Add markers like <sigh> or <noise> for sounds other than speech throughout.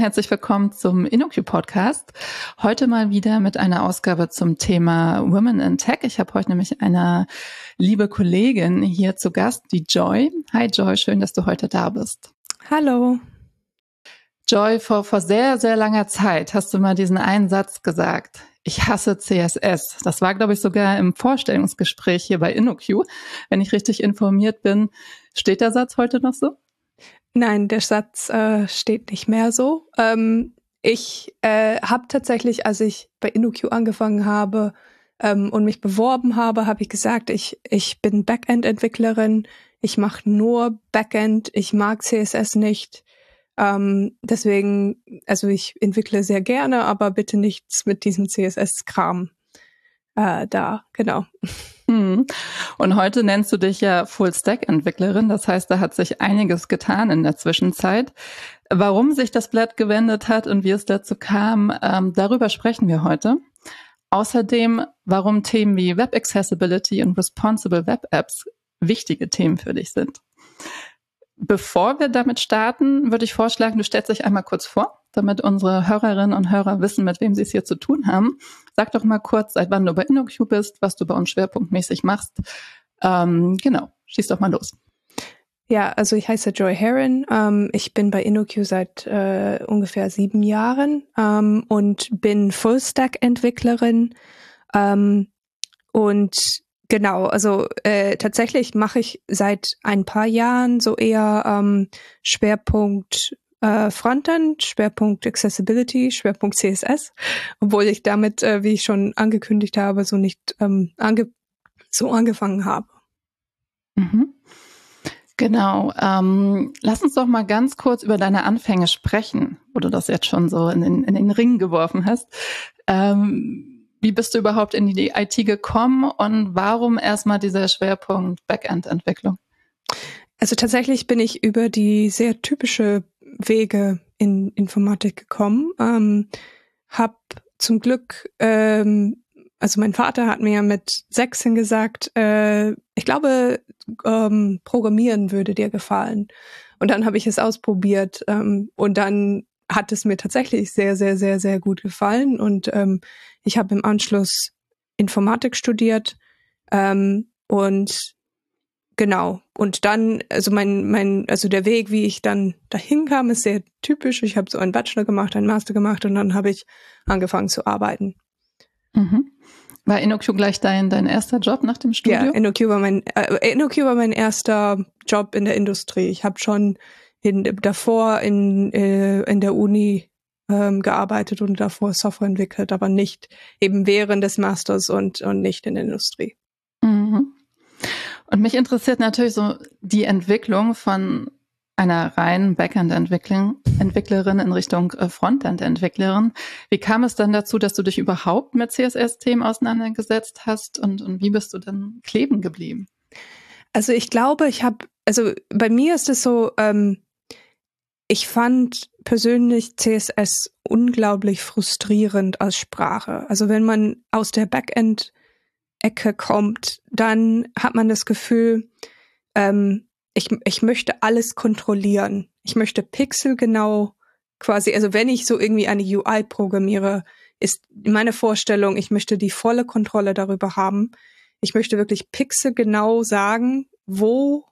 Herzlich willkommen zum InnoQ Podcast. Heute mal wieder mit einer Ausgabe zum Thema Women in Tech. Ich habe heute nämlich eine liebe Kollegin hier zu Gast, die Joy. Hi Joy, schön, dass du heute da bist. Hallo. Joy, vor, vor sehr, sehr langer Zeit hast du mal diesen einen Satz gesagt. Ich hasse CSS. Das war, glaube ich, sogar im Vorstellungsgespräch hier bei InnoQ. Wenn ich richtig informiert bin, steht der Satz heute noch so? Nein, der Satz äh, steht nicht mehr so. Ähm, ich äh, habe tatsächlich, als ich bei InnoQ angefangen habe ähm, und mich beworben habe, habe ich gesagt, ich, ich bin Backend-Entwicklerin, ich mache nur Backend, ich mag CSS nicht. Ähm, deswegen, also ich entwickle sehr gerne, aber bitte nichts mit diesem CSS-Kram äh, da, genau. Hm. Und heute nennst du dich ja Full-Stack-Entwicklerin. Das heißt, da hat sich einiges getan in der Zwischenzeit. Warum sich das Blatt gewendet hat und wie es dazu kam, ähm, darüber sprechen wir heute. Außerdem, warum Themen wie Web Accessibility und Responsible Web Apps wichtige Themen für dich sind. Bevor wir damit starten, würde ich vorschlagen, du stellst dich einmal kurz vor, damit unsere Hörerinnen und Hörer wissen, mit wem sie es hier zu tun haben. Sag doch mal kurz, seit wann du bei InnoQ bist, was du bei uns schwerpunktmäßig machst. Ähm, genau, schieß doch mal los. Ja, also ich heiße Joy Heron. Ähm, ich bin bei InnoQ seit äh, ungefähr sieben Jahren ähm, und bin Full-Stack-Entwicklerin. Ähm, und genau, also äh, tatsächlich mache ich seit ein paar Jahren so eher ähm, Schwerpunkt äh, Frontend, Schwerpunkt Accessibility, Schwerpunkt CSS, obwohl ich damit, äh, wie ich schon angekündigt habe, so nicht ähm, ange so angefangen habe. Mhm. Genau. Ähm, lass uns doch mal ganz kurz über deine Anfänge sprechen, wo du das jetzt schon so in den, in den Ring geworfen hast. Ähm, wie bist du überhaupt in die IT gekommen und warum erstmal dieser Schwerpunkt Backend-Entwicklung? Also tatsächlich bin ich über die sehr typische Wege in Informatik gekommen. Ähm, hab zum Glück, ähm, also mein Vater hat mir mit 16 gesagt, äh, ich glaube, ähm, Programmieren würde dir gefallen. Und dann habe ich es ausprobiert ähm, und dann hat es mir tatsächlich sehr, sehr, sehr, sehr gut gefallen. Und ähm, ich habe im Anschluss Informatik studiert ähm, und Genau. Und dann, also mein, mein, also der Weg, wie ich dann dahin kam, ist sehr typisch. Ich habe so einen Bachelor gemacht, einen Master gemacht und dann habe ich angefangen zu arbeiten. Mhm. War InnoQ gleich dein, dein erster Job nach dem Studium? Ja, InnoQ war mein, äh, InnoQ war mein erster Job in der Industrie. Ich habe schon in, davor in, äh, in der Uni ähm, gearbeitet und davor Software entwickelt, aber nicht eben während des Masters und, und nicht in der Industrie. Und mich interessiert natürlich so die Entwicklung von einer reinen Backend-Entwicklerin in Richtung äh, Frontend-Entwicklerin. Wie kam es dann dazu, dass du dich überhaupt mit CSS-Themen auseinandergesetzt hast und, und wie bist du dann kleben geblieben? Also ich glaube, ich habe, also bei mir ist es so, ähm, ich fand persönlich CSS unglaublich frustrierend als Sprache. Also wenn man aus der Backend Ecke kommt, dann hat man das Gefühl, ähm, ich, ich möchte alles kontrollieren. Ich möchte pixelgenau quasi, also wenn ich so irgendwie eine UI programmiere, ist meine Vorstellung, ich möchte die volle Kontrolle darüber haben. Ich möchte wirklich pixelgenau sagen, wo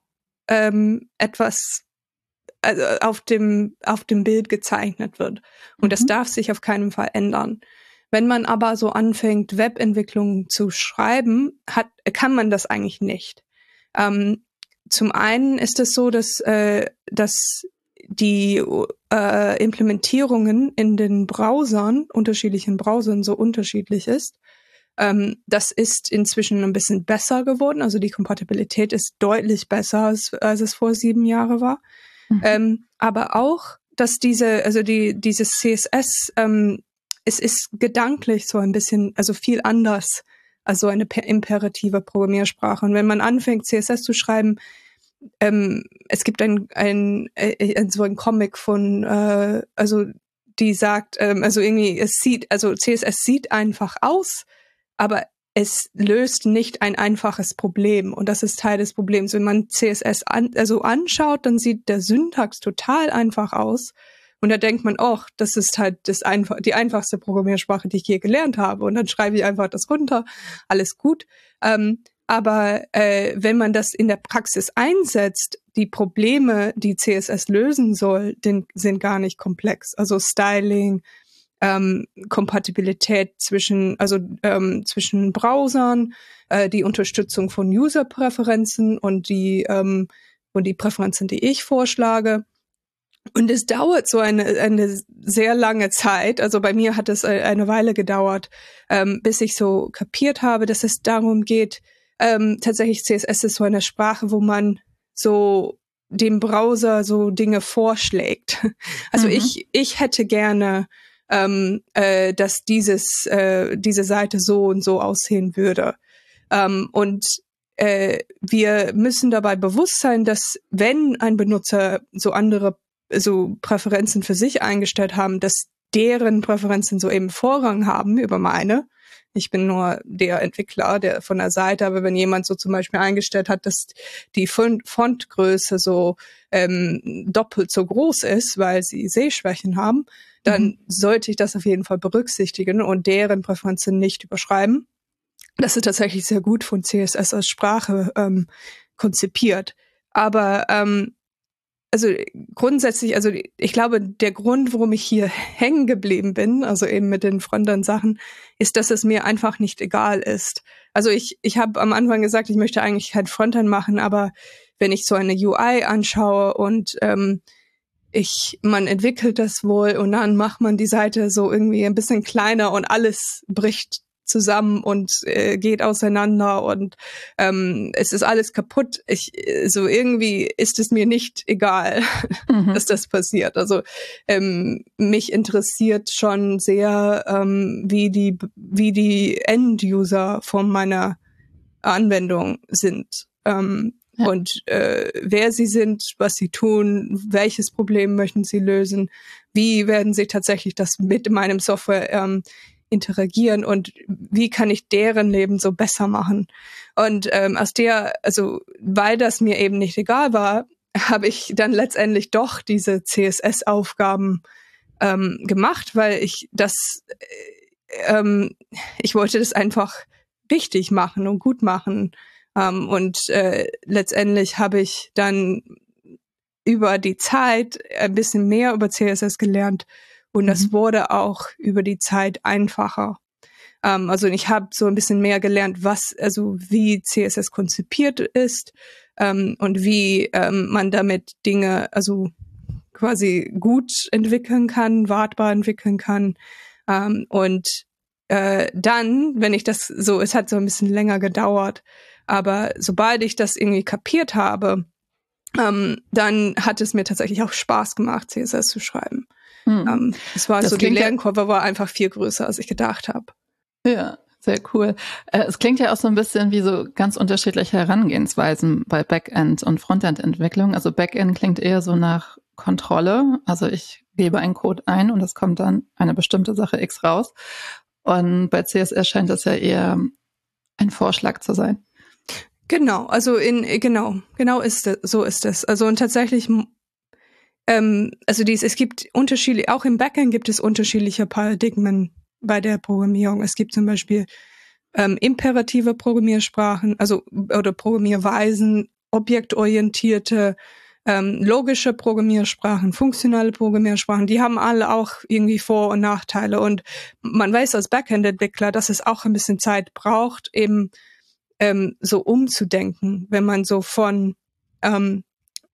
ähm, etwas also auf dem auf dem Bild gezeichnet wird. Und mhm. das darf sich auf keinen Fall ändern. Wenn man aber so anfängt, Webentwicklung zu schreiben, hat, kann man das eigentlich nicht. Ähm, zum einen ist es so, dass, äh, dass die äh, Implementierungen in den Browsern, unterschiedlichen Browsern so unterschiedlich ist. Ähm, das ist inzwischen ein bisschen besser geworden. Also die Kompatibilität ist deutlich besser, als, als es vor sieben Jahren war. Mhm. Ähm, aber auch, dass diese, also die, dieses CSS ähm, es ist gedanklich so ein bisschen, also viel anders als so eine imperative Programmiersprache. Und wenn man anfängt, CSS zu schreiben, ähm, es gibt ein, ein, ein, äh, ein so ein Comic von, äh, also die sagt, ähm, also irgendwie, es sieht, also CSS sieht einfach aus, aber es löst nicht ein einfaches Problem. Und das ist Teil des Problems. Wenn man CSS an, also anschaut, dann sieht der Syntax total einfach aus. Und da denkt man, oh, das ist halt das einfach, die einfachste Programmiersprache, die ich je gelernt habe. Und dann schreibe ich einfach das runter, alles gut. Ähm, aber äh, wenn man das in der Praxis einsetzt, die Probleme, die CSS lösen soll, den, sind gar nicht komplex. Also Styling, ähm, Kompatibilität zwischen, also ähm, zwischen Browsern, äh, die Unterstützung von User-Präferenzen und die ähm, und die Präferenzen, die ich vorschlage. Und es dauert so eine, eine sehr lange Zeit. Also bei mir hat es eine Weile gedauert, ähm, bis ich so kapiert habe, dass es darum geht, ähm, tatsächlich CSS ist so eine Sprache, wo man so dem Browser so Dinge vorschlägt. <laughs> Also mhm. ich, ich hätte gerne, ähm, äh, dass dieses, äh, diese Seite so und so aussehen würde. Ähm, und äh, wir müssen dabei bewusst sein, dass wenn ein Benutzer so andere so Präferenzen für sich eingestellt haben, dass deren Präferenzen so eben Vorrang haben über meine. Ich bin nur der Entwickler, der von der Seite, aber wenn jemand so zum Beispiel eingestellt hat, dass die Fontgröße so ähm, doppelt so groß ist, weil sie Sehschwächen haben, dann mhm. sollte ich das auf jeden Fall berücksichtigen und deren Präferenzen nicht überschreiben. Das ist tatsächlich sehr gut von CSS als Sprache ähm, konzipiert. Aber ähm, also grundsätzlich, also ich glaube, der Grund, warum ich hier <laughs> hängen geblieben bin, also eben mit den Frontend-Sachen, ist, dass es mir einfach nicht egal ist. Also ich, ich habe am Anfang gesagt, ich möchte eigentlich kein Frontend machen, aber wenn ich so eine UI anschaue und ähm, ich, man entwickelt das wohl und dann macht man die Seite so irgendwie ein bisschen kleiner und alles bricht zusammen und äh, geht auseinander und ähm, es ist alles kaputt. Ich so irgendwie ist es mir nicht egal, <laughs> mhm. dass das passiert. Also ähm, mich interessiert schon sehr, ähm, wie die wie die End-User von meiner Anwendung sind. Ähm, ja. Und äh, wer sie sind, was sie tun, welches Problem möchten sie lösen, wie werden sie tatsächlich das mit meinem Software ähm, interagieren und wie kann ich deren Leben so besser machen. Und ähm, aus der, also weil das mir eben nicht egal war, habe ich dann letztendlich doch diese CSS-Aufgaben ähm, gemacht, weil ich das, äh, ähm, ich wollte das einfach richtig machen und gut machen. Ähm, und äh, letztendlich habe ich dann über die Zeit ein bisschen mehr über CSS gelernt und mhm. das wurde auch über die Zeit einfacher. Ähm, also ich habe so ein bisschen mehr gelernt, was, also wie CSS konzipiert ist ähm, und wie ähm, man damit Dinge, also quasi gut entwickeln kann, wartbar entwickeln kann. Und äh, dann, wenn ich das so, es hat so ein bisschen länger gedauert, aber sobald ich das irgendwie kapiert habe, dann hat es mir tatsächlich auch Spaß gemacht, CSS zu schreiben. Hm. Ähm, es war das so, die Lernkurve war einfach viel größer, als ich gedacht habe. Ja, sehr cool. Äh, es klingt ja auch so ein bisschen wie so ganz unterschiedliche Herangehensweisen bei Backend und Frontend-Entwicklung. Also Backend klingt eher so nach Kontrolle. Also ich gebe einen Code ein und es kommt dann eine bestimmte Sache X raus. Und bei CSS scheint das ja eher ein Vorschlag zu sein. Genau, also in genau, genau ist es, so ist es. Also und tatsächlich ähm, also dies, es gibt unterschiedliche, auch im Backend gibt es unterschiedliche Paradigmen bei der Programmierung. Es gibt zum Beispiel ähm, imperative Programmiersprachen, also oder Programmierweisen, objektorientierte, ähm, logische Programmiersprachen, funktionale Programmiersprachen, die haben alle auch irgendwie Vor- und Nachteile. Und man weiß als Backend-Entwickler, dass es auch ein bisschen Zeit braucht, eben ähm, so umzudenken, wenn man so von ähm,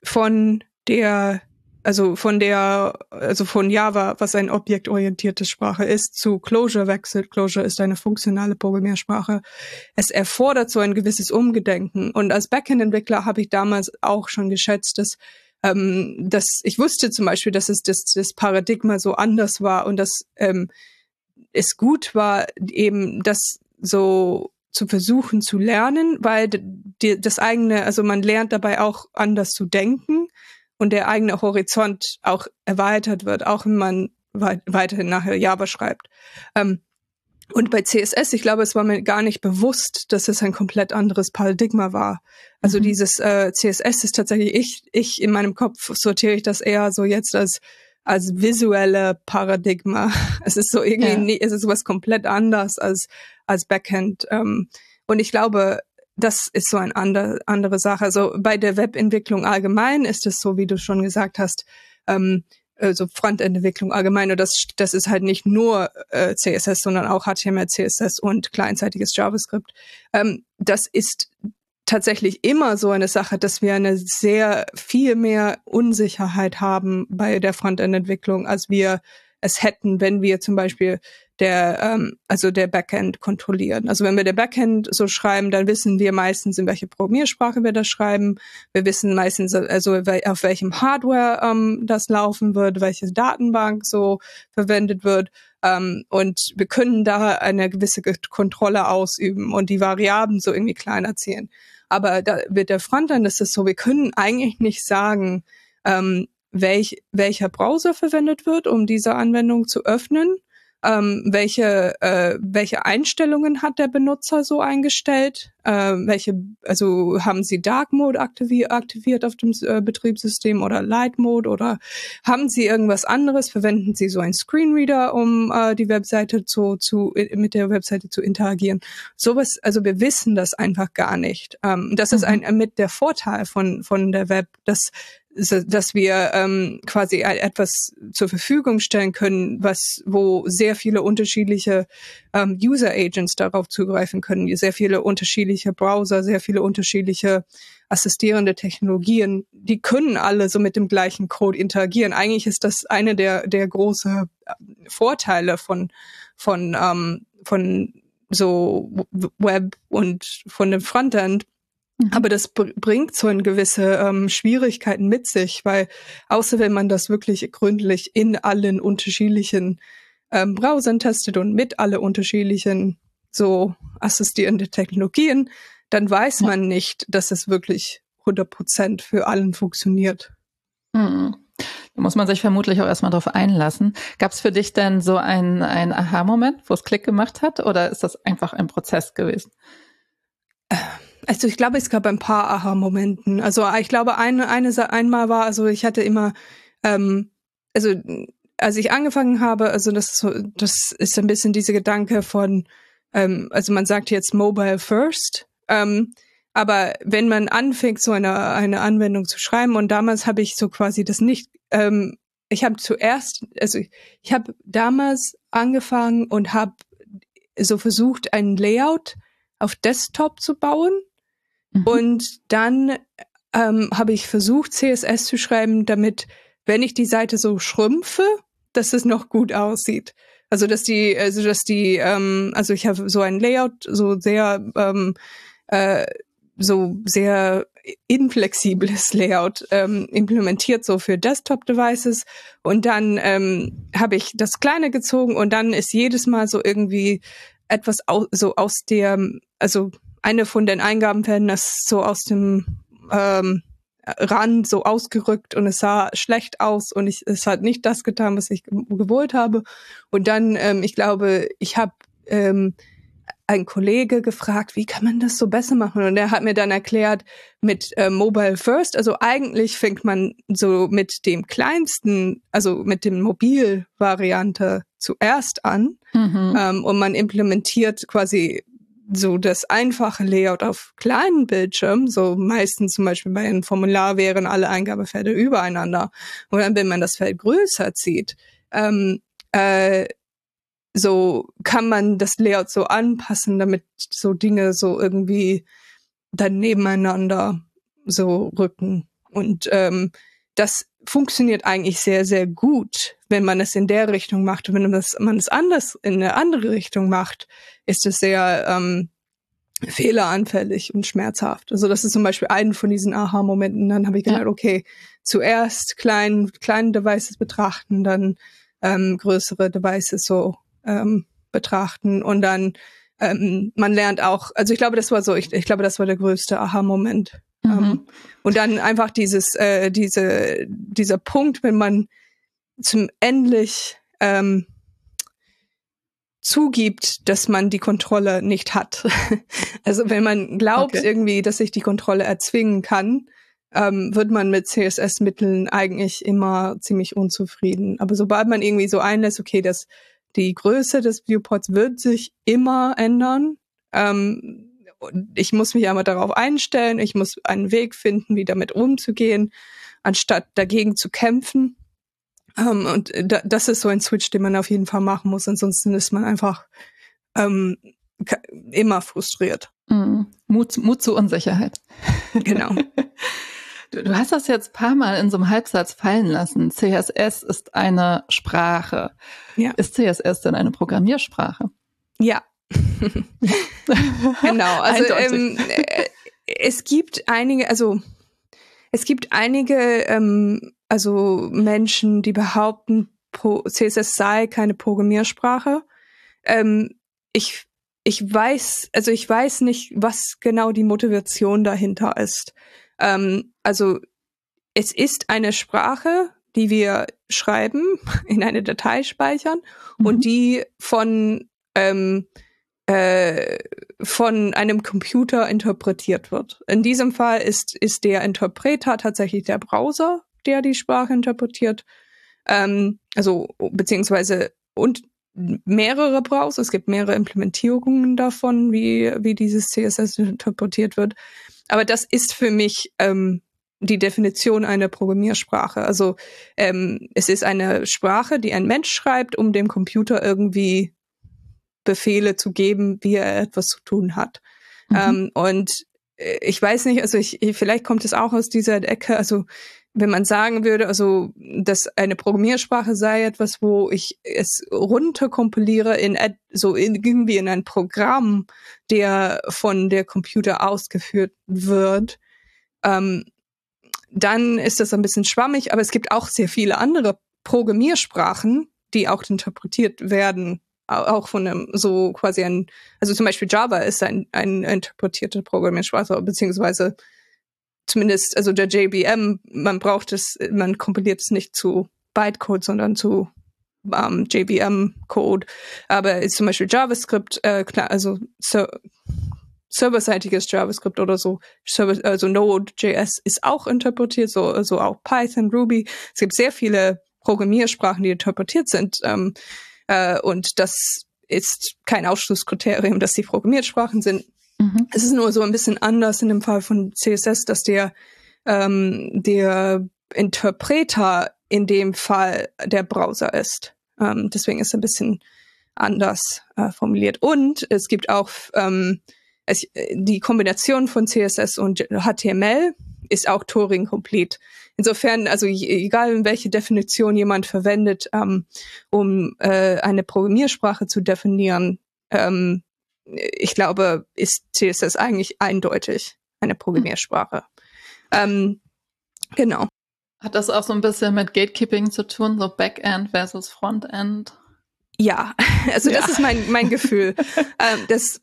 von der also von der, also von Java, was eine objektorientierte Sprache ist, zu Clojure wechselt. Clojure ist eine funktionale Programmiersprache. Es erfordert so ein gewisses Umgedenken. Und als Backend-Entwickler habe ich damals auch schon geschätzt, dass ähm, dass ich wusste zum Beispiel, dass es das, das Paradigma so anders war und dass ähm, es gut war, eben das so zu versuchen zu lernen, weil die, das eigene, also man lernt dabei auch anders zu denken und der eigene Horizont auch erweitert wird, auch wenn man weit, weiterhin nachher Java schreibt. Ähm, und bei CSS, ich glaube, es war mir gar nicht bewusst, dass es ein komplett anderes Paradigma war. Also mhm. dieses äh, CSS ist tatsächlich ich, ich in meinem Kopf sortiere ich das eher so jetzt als als visuelle Paradigma. <laughs> Es ist so irgendwie, ja. nie, es ist was komplett anders als als Backend. Ähm, und ich glaube, das ist so eine andere, andere Sache. Also bei der Webentwicklung allgemein ist es so, wie du schon gesagt hast, ähm, also Frontend-Entwicklung allgemein. Und das, das ist halt nicht nur äh, CSS, sondern auch HTML, CSS und kleinzeitiges JavaScript. Ähm, das ist tatsächlich immer so eine Sache, dass wir eine sehr viel mehr Unsicherheit haben bei der Frontend-Entwicklung, als wir es hätten, wenn wir zum Beispiel der, ähm, also der Backend kontrollieren. Also wenn wir der Backend so schreiben, dann wissen wir meistens, in welche Programmiersprache wir das schreiben. Wir wissen meistens, also auf welchem Hardware ähm, das laufen wird, welche Datenbank so verwendet wird. Ähm, und wir können da eine gewisse Kontrolle ausüben und die Variablen so irgendwie kleiner ziehen. Aber da, mit der Frontend ist es so, wir können eigentlich nicht sagen, ähm, welch, welcher Browser verwendet wird, um diese Anwendung zu öffnen ähm, welche, äh, welche Einstellungen hat der Benutzer so eingestellt, äh, welche, also haben sie Dark Mode aktiviert, aktiviert auf dem äh, Betriebssystem oder Light Mode oder haben sie irgendwas anderes, verwenden sie so einen Screenreader, um äh, die Webseite zu, zu, mit der Webseite zu interagieren. Sowas, also wir wissen das einfach gar nicht. Ähm, das mhm. ist ein, mit der Vorteil von, von der Web, dass dass wir ähm, quasi etwas zur Verfügung stellen können, was wo sehr viele unterschiedliche ähm, User Agents darauf zugreifen können, sehr viele unterschiedliche Browser, sehr viele unterschiedliche assistierende Technologien, die können alle so mit dem gleichen Code interagieren. Eigentlich ist das eine der der große äh, Vorteile von von ähm, von so Web und von dem Frontend Mhm. Aber das bringt so eine gewisse ähm, Schwierigkeiten mit sich, weil außer wenn man das wirklich gründlich in allen unterschiedlichen ähm, Browsern testet und mit alle unterschiedlichen so assistierende Technologien, dann weiß ja. man nicht, dass es wirklich 100 Prozent für allen funktioniert. Mhm. Da muss man sich vermutlich auch erstmal drauf einlassen. Gab es für dich denn so einen, einen Aha-Moment, wo es Klick gemacht hat, oder ist das einfach ein Prozess gewesen? Also ich glaube, es gab ein paar Aha-Momenten. Also ich glaube, eine, eine einmal war, also ich hatte immer, ähm, also als ich angefangen habe, also das, das ist ein bisschen diese Gedanke von, ähm, also man sagt jetzt Mobile First, ähm, aber wenn man anfängt, so eine, eine Anwendung zu schreiben, und damals habe ich so quasi das nicht, ähm, ich habe zuerst, also ich habe damals angefangen und habe so versucht, ein Layout auf Desktop zu bauen Mhm. Und dann ähm, habe ich versucht, CSS zu schreiben, damit, wenn ich die Seite so schrumpfe, dass es noch gut aussieht. Also dass die, also dass die, ähm, also ich habe so ein Layout, so sehr, ähm, äh, so sehr inflexibles Layout ähm, implementiert, so für Desktop-Devices. Und dann ähm, habe ich das Kleine gezogen und dann ist jedes Mal so irgendwie etwas au so aus der, also eine von den Eingabenfeldern ist so aus dem ähm, Rand so ausgerückt und es sah schlecht aus und ich, es hat nicht das getan, was ich gewollt habe. Und dann, ähm, ich glaube, ich habe ähm, ein Kollege gefragt, wie kann man das so besser machen? Und er hat mir dann erklärt, mit äh, Mobile First, also eigentlich fängt man so mit dem kleinsten, also mit dem Mobilvariante zuerst an mhm. ähm, und man implementiert quasi so das einfache Layout auf kleinen Bildschirmen, so meistens zum Beispiel bei einem Formular wären alle Eingabefelder übereinander. Und dann, wenn man das Feld größer zieht, ähm, äh, so kann man das Layout so anpassen, damit so Dinge so irgendwie dann nebeneinander so rücken. Und ähm, das funktioniert eigentlich sehr, sehr gut, wenn man es in der Richtung macht. Und wenn man es, man es anders in eine andere Richtung macht, ist es sehr ähm, fehleranfällig und schmerzhaft. Also das ist zum Beispiel ein von diesen Aha-Momenten. Dann habe ich gedacht, ja. okay, zuerst klein, kleine Devices betrachten, dann ähm, größere Devices so ähm, betrachten und dann ähm, man lernt auch, also ich glaube, das war so, ich, ich glaube, das war der größte Aha-Moment. Mhm. Ähm, und dann einfach dieses, äh, diese, dieser Punkt, wenn man zum endlich ähm, zugibt, dass man die Kontrolle nicht hat. <laughs> also wenn man glaubt okay. irgendwie, dass ich die Kontrolle erzwingen kann, ähm, wird man mit CSS-Mitteln eigentlich immer ziemlich unzufrieden. Aber sobald man irgendwie so einlässt, okay, dass die Größe des Viewports wird sich immer ändern. Ähm, ich muss mich aber darauf einstellen, ich muss einen Weg finden, wie damit umzugehen, anstatt dagegen zu kämpfen. Ähm, und da, das ist so ein Switch, den man auf jeden Fall machen muss. Ansonsten ist man einfach ähm, immer frustriert. Mhm. Mut, Mut zur Unsicherheit. <laughs> <laughs> Genau. Du, du hast das jetzt paar Mal in so einem Halbsatz fallen lassen. CSS ist eine Sprache. Ja. Ist CSS denn eine Programmiersprache? Ja. <laughs> genau. Also ähm, äh, es gibt einige, also es gibt einige, ähm, also Menschen, die behaupten, CSS sei keine Programmiersprache. Ähm, ich ich weiß, also ich weiß nicht, was genau die Motivation dahinter ist. Ähm, also es ist eine Sprache, die wir schreiben, <laughs> in eine Datei speichern mhm. und die von ähm, äh, von einem Computer interpretiert wird. In diesem Fall ist, ist der Interpreter tatsächlich der Browser, der die Sprache interpretiert. Ähm, also, beziehungsweise, und mehrere Browser. Es gibt mehrere Implementierungen davon, wie, wie dieses CSS interpretiert wird. Aber das ist für mich ähm, die Definition einer Programmiersprache. Also ähm, es ist eine Sprache, die ein Mensch schreibt, um dem Computer irgendwie Befehle zu geben, wie er etwas zu tun hat. Mhm. Ähm, und äh, ich weiß nicht, also ich, vielleicht kommt es auch aus dieser Ecke, also wenn man sagen würde, also dass eine Programmiersprache sei etwas, wo ich es runterkompiliere in so irgendwie in ein Programm, der von der Computer ausgeführt wird, ähm, dann ist das ein bisschen schwammig. Aber es gibt auch sehr viele andere Programmiersprachen, die auch interpretiert werden, auch von einem so quasi ein, also zum Beispiel Java ist ein, ein interpretierte Programmiersprache beziehungsweise zumindest, also der JVM, man braucht es, man kompiliert es nicht zu Bytecode, sondern zu ähm, JVM-Code. Aber ist zum Beispiel JavaScript, äh, klar, also so, serverseitiges JavaScript oder so, Server, also Node.js ist auch interpretiert, so also auch Python, Ruby. Es gibt sehr viele Programmiersprachen, die interpretiert sind. Ähm, äh, und das ist kein Ausschlusskriterium, dass sie Programmiersprachen sind. Mhm. Es ist nur so ein bisschen anders in dem Fall von CSS, dass der, ähm, der Interpreter in dem Fall der Browser ist. Ähm, deswegen ist es ein bisschen anders äh, formuliert. Und es gibt auch ähm, es, die Kombination von CSS und HTML ist auch Turing complete. Insofern, also egal in welche Definition jemand verwendet, ähm, um äh, eine Programmiersprache zu definieren, ähm, ich glaube, ist CSS eigentlich eindeutig eine Programmiersprache. Ähm, genau. Hat das auch so ein bisschen mit Gatekeeping zu tun, so Backend versus Frontend? Ja, <laughs> also ja. das ist mein, mein Gefühl. <laughs> ähm, dass,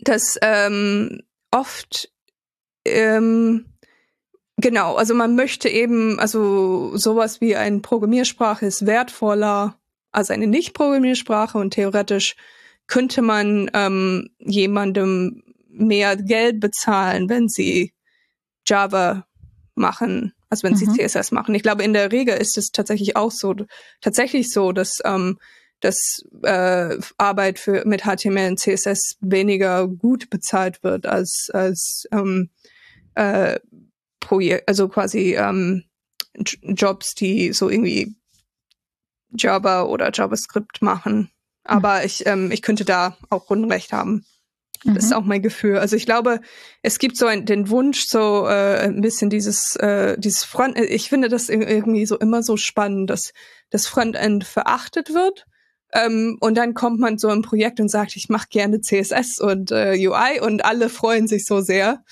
dass ähm, oft ähm, genau, also man möchte eben, also sowas wie eine Programmiersprache ist wertvoller als eine Nicht-Programmiersprache und theoretisch könnte man ähm, jemandem mehr Geld bezahlen, wenn sie Java machen, als wenn mhm. sie CSS machen. Ich glaube, in der Regel ist es tatsächlich auch so, tatsächlich so, dass ähm, dass äh, Arbeit für mit HTML und CSS weniger gut bezahlt wird als als ähm, äh, Projekt, also quasi ähm, Jobs, die so irgendwie Java oder JavaScript machen. Aber ich, ähm, ich könnte da auch Unrecht haben. Das mhm. ist auch mein Gefühl. Also ich glaube, es gibt so ein, den Wunsch, so äh, ein bisschen dieses, äh, dieses Front. Ich finde das irgendwie so immer so spannend, dass das Frontend verachtet wird. Ähm, und dann kommt man so im Projekt und sagt, ich mache gerne CSS und äh, UI und alle freuen sich so sehr,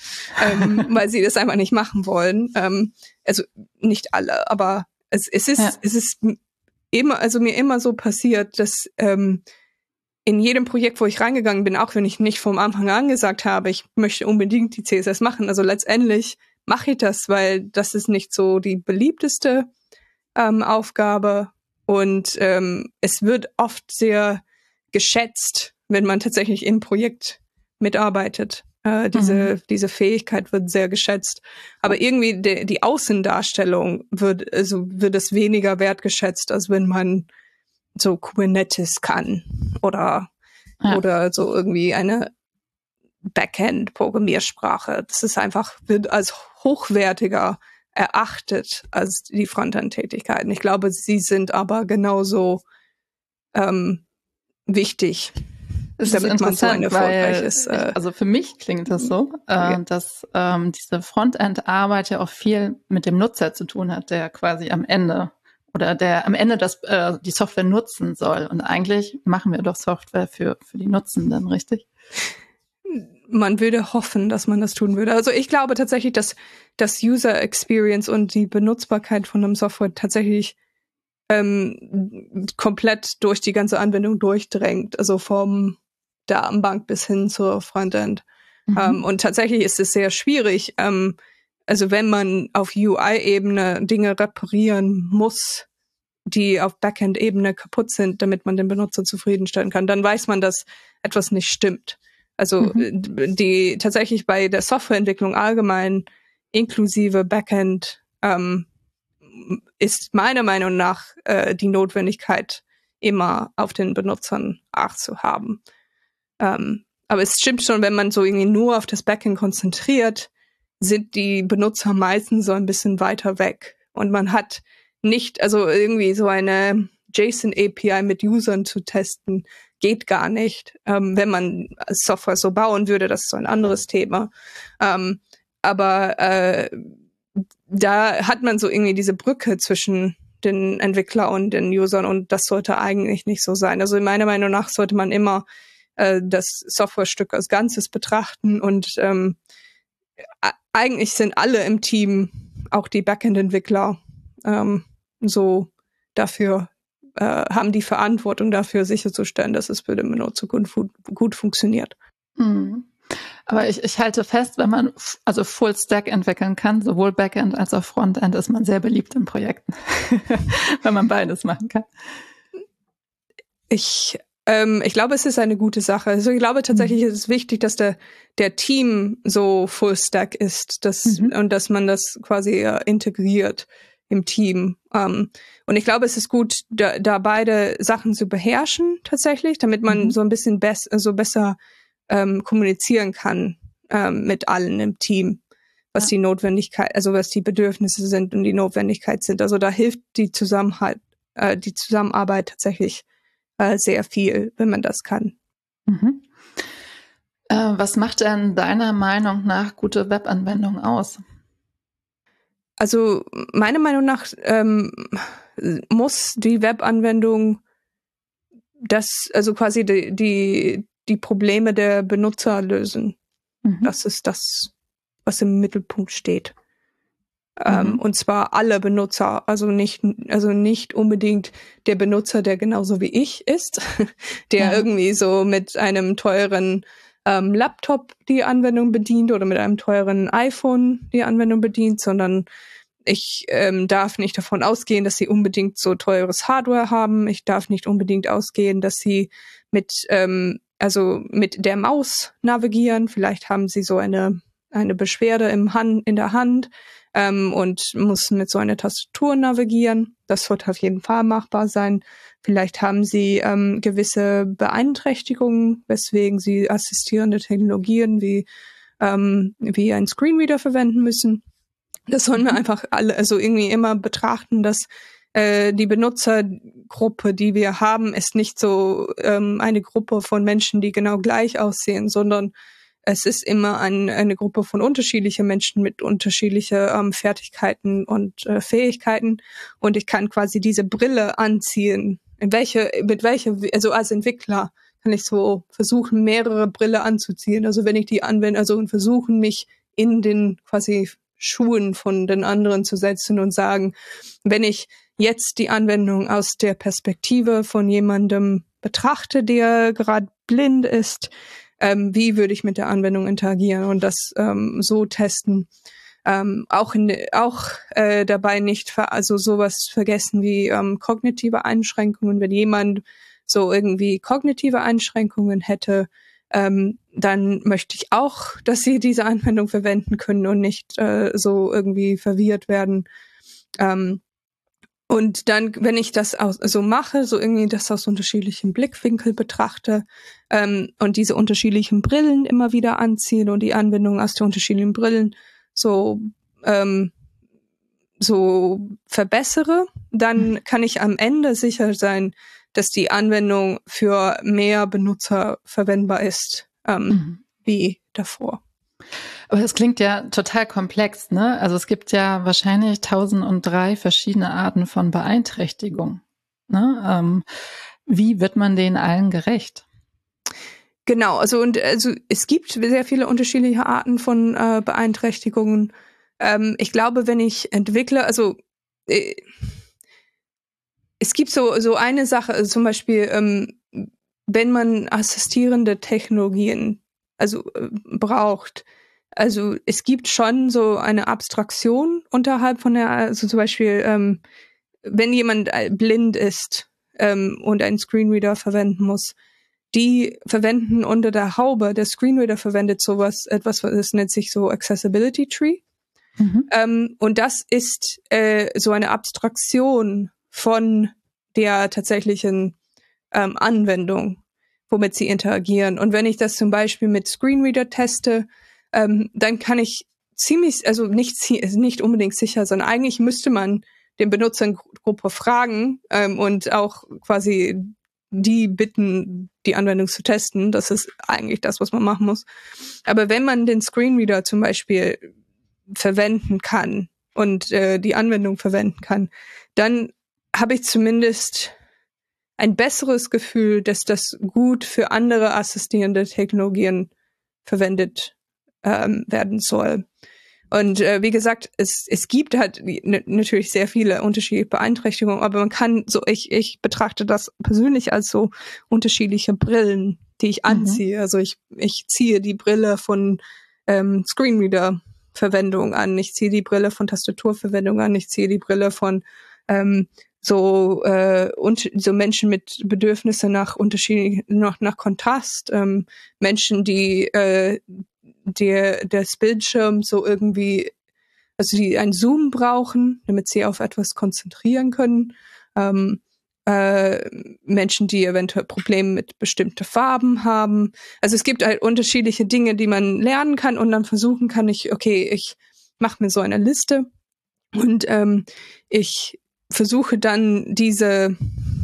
ähm, <laughs> weil sie das einfach nicht machen wollen. Ähm, also nicht alle, aber es, es ist, ja. es ist immer, also mir immer so passiert, dass ähm, in jedem Projekt, wo ich reingegangen bin, auch wenn ich nicht vom Anfang an gesagt habe, ich möchte unbedingt die CSS machen, also letztendlich mache ich das, weil das ist nicht so die beliebteste ähm, Aufgabe und ähm, es wird oft sehr geschätzt, wenn man tatsächlich im Projekt mitarbeitet. Äh, diese, mhm. diese Fähigkeit wird sehr geschätzt. Aber irgendwie de, die Außendarstellung wird, also wird es weniger wertgeschätzt, als wenn man so Kubernetes kann oder, ja. oder so irgendwie eine Backend-Programmiersprache. Das ist einfach, wird als hochwertiger erachtet als die Frontend-Tätigkeiten. Ich glaube, sie sind aber genauso ähm, wichtig. Das damit man so ein erfolgreiches. Äh, also für mich klingt das so, äh, okay. dass ähm, diese Frontend-Arbeit ja auch viel mit dem Nutzer zu tun hat, der quasi am Ende oder der am Ende das, äh, die Software nutzen soll. Und eigentlich machen wir doch Software für, für die Nutzenden, richtig? Man würde hoffen, dass man das tun würde. Also ich glaube tatsächlich, dass das User Experience und die Benutzbarkeit von einem Software tatsächlich ähm, komplett durch die ganze Anwendung durchdrängt. Also vom Datenbank bis hin zur Frontend. Mhm. Ähm, und tatsächlich ist es sehr schwierig, ähm, also wenn man auf UI-Ebene Dinge reparieren muss, die auf Backend-Ebene kaputt sind, damit man den Benutzer zufriedenstellen kann, dann weiß man, dass etwas nicht stimmt. Also mhm. die tatsächlich bei der Softwareentwicklung allgemein inklusive Backend ähm, ist meiner Meinung nach äh, die Notwendigkeit, immer auf den Benutzern Acht zu haben. Ähm, aber es stimmt schon, wenn man so irgendwie nur auf das Backend konzentriert, sind die Benutzer meistens so ein bisschen weiter weg. Und man hat nicht, also irgendwie so eine JSON-API mit Usern zu testen, geht gar nicht. Ähm, wenn man Software so bauen würde, das ist so ein anderes Thema. Ähm, aber äh, da hat man so irgendwie diese Brücke zwischen den Entwickler und den Usern und das sollte eigentlich nicht so sein. Also meiner Meinung nach sollte man immer äh, das Softwarestück als Ganzes betrachten und ähm, eigentlich sind alle im Team, auch die Backend-Entwickler, ähm, so dafür äh, haben die Verantwortung dafür sicherzustellen, dass es für den Benutzer gut, gut funktioniert. Hm. Aber ich, ich halte fest, wenn man also Full Stack entwickeln kann, sowohl Backend als auch Frontend, ist man sehr beliebt in Projekten, <laughs> wenn man beides machen kann. Ich ähm, ich glaube, es ist eine gute Sache. Also ich glaube tatsächlich, mhm. ist es wichtig, dass der, der Team so Full Stack ist dass, mhm. und dass man das quasi äh, integriert im Team. Ähm, und ich glaube, es ist gut, da, da beide Sachen zu beherrschen tatsächlich, damit man mhm. so ein bisschen bess so besser ähm, kommunizieren kann ähm, mit allen im Team, was ja. die Notwendigkeit, also was die Bedürfnisse sind und die Notwendigkeit sind. Also da hilft die Zusammenhalt, äh, die Zusammenarbeit tatsächlich äh, sehr viel, wenn man das kann. Mhm. Äh, was macht denn deiner Meinung nach gute Webanwendungen aus? Also meiner Meinung nach ähm, muss die Webanwendung das, also quasi die, die, die Probleme der Benutzer lösen. Mhm. Das ist das, was im Mittelpunkt steht. Ähm, mhm. Und zwar alle Benutzer, also nicht, also nicht unbedingt der Benutzer, der genauso wie ich ist, <laughs> der ja. irgendwie so mit einem teuren ähm, Laptop die Anwendung bedient oder mit einem teuren iPhone die Anwendung bedient, sondern ich ähm, darf nicht davon ausgehen, dass sie unbedingt so teures Hardware haben. Ich darf nicht unbedingt ausgehen, dass sie mit ähm, also mit der Maus navigieren. Vielleicht haben sie so eine eine Beschwerde im Hand, in der Hand ähm, und muss mit so einer Tastatur navigieren. Das wird auf jeden Fall machbar sein. Vielleicht haben Sie ähm, gewisse Beeinträchtigungen, weswegen Sie assistierende Technologien wie, ähm, wie ein Screenreader verwenden müssen. Das sollen wir einfach alle, also irgendwie immer betrachten, dass äh, die Benutzergruppe, die wir haben, ist nicht so ähm, eine Gruppe von Menschen, die genau gleich aussehen, sondern es ist immer ein, eine Gruppe von unterschiedlichen Menschen mit unterschiedlichen ähm, Fertigkeiten und äh, Fähigkeiten und ich kann quasi diese Brille anziehen. In welche, mit welcher, also als Entwickler kann ich so versuchen, mehrere Brille anzuziehen. Also wenn ich die anwende, also und versuchen, mich in den quasi Schuhen von den anderen zu setzen und sagen, wenn ich jetzt die Anwendung aus der Perspektive von jemandem betrachte, der gerade blind ist, ähm, wie würde ich mit der Anwendung interagieren und das ähm, so testen. Ähm, auch in, auch äh, dabei nicht ver also sowas vergessen wie ähm, kognitive Einschränkungen. Wenn jemand so irgendwie kognitive Einschränkungen hätte, ähm, dann möchte ich auch, dass sie diese Anwendung verwenden können und nicht äh, so irgendwie verwirrt werden. Ähm, und dann, wenn ich das aus, so mache, so irgendwie das aus unterschiedlichen Blickwinkeln betrachte ähm, und diese unterschiedlichen Brillen immer wieder anziehe und die Anwendung aus den unterschiedlichen Brillen so ähm, so verbessere, dann mhm. kann ich am Ende sicher sein, dass die Anwendung für mehr Benutzer verwendbar ist ähm, mhm. wie davor. Aber es klingt ja total komplex, ne? Also es gibt ja wahrscheinlich tausend und drei verschiedene Arten von Beeinträchtigung. Ne? Ähm, wie wird man denen allen gerecht? Genau, also und also es gibt sehr viele unterschiedliche Arten von äh, Beeinträchtigungen. Ähm, ich glaube, wenn ich entwickle, also äh, es gibt so so eine Sache, also zum Beispiel, ähm, wenn man assistierende Technologien also äh, braucht, also es gibt schon so eine Abstraktion unterhalb von der, also zum Beispiel, ähm, wenn jemand äh, blind ist ähm, und einen Screenreader verwenden muss, die verwenden unter der Haube, der Screenreader verwendet sowas, etwas, das nennt sich so Accessibility Tree. Mhm. Ähm, und das ist äh, so eine Abstraktion von der tatsächlichen ähm, Anwendung, womit sie interagieren. Und wenn ich das zum Beispiel mit Screenreader teste, ähm, dann kann ich ziemlich, also nicht, nicht unbedingt sicher, sondern eigentlich müsste man den Benutzergruppe fragen ähm, und auch quasi die bitten, die Anwendung zu testen. Das ist eigentlich das, was man machen muss. Aber wenn man den Screenreader zum Beispiel verwenden kann und äh, die Anwendung verwenden kann, dann habe ich zumindest ein besseres Gefühl, dass das gut für andere assistierende Technologien verwendet ähm, werden soll. Und äh, wie gesagt, es, es gibt halt natürlich sehr viele unterschiedliche Beeinträchtigungen, aber man kann so, ich, ich betrachte das persönlich als so unterschiedliche Brillen, die ich mhm. anziehe. Mhm. Also ich, ich ziehe die Brille von ähm, Screenreader-Verwendung an, ich ziehe die Brille von Tastaturverwendung an, ich ziehe die Brille von ähm, so äh, und so Menschen mit Bedürfnisse nach unterschiedlichen nach nach Kontrast ähm, Menschen die äh, der, des Bildschirms so irgendwie, also die einen Zoom brauchen, damit sie auf etwas konzentrieren können. Ähm, äh, Menschen, die eventuell Probleme mit bestimmten Farben haben. Also es gibt halt unterschiedliche Dinge, die man lernen kann und dann versuchen kann ich, okay, ich mache mir so eine Liste und ähm, ich versuche dann diese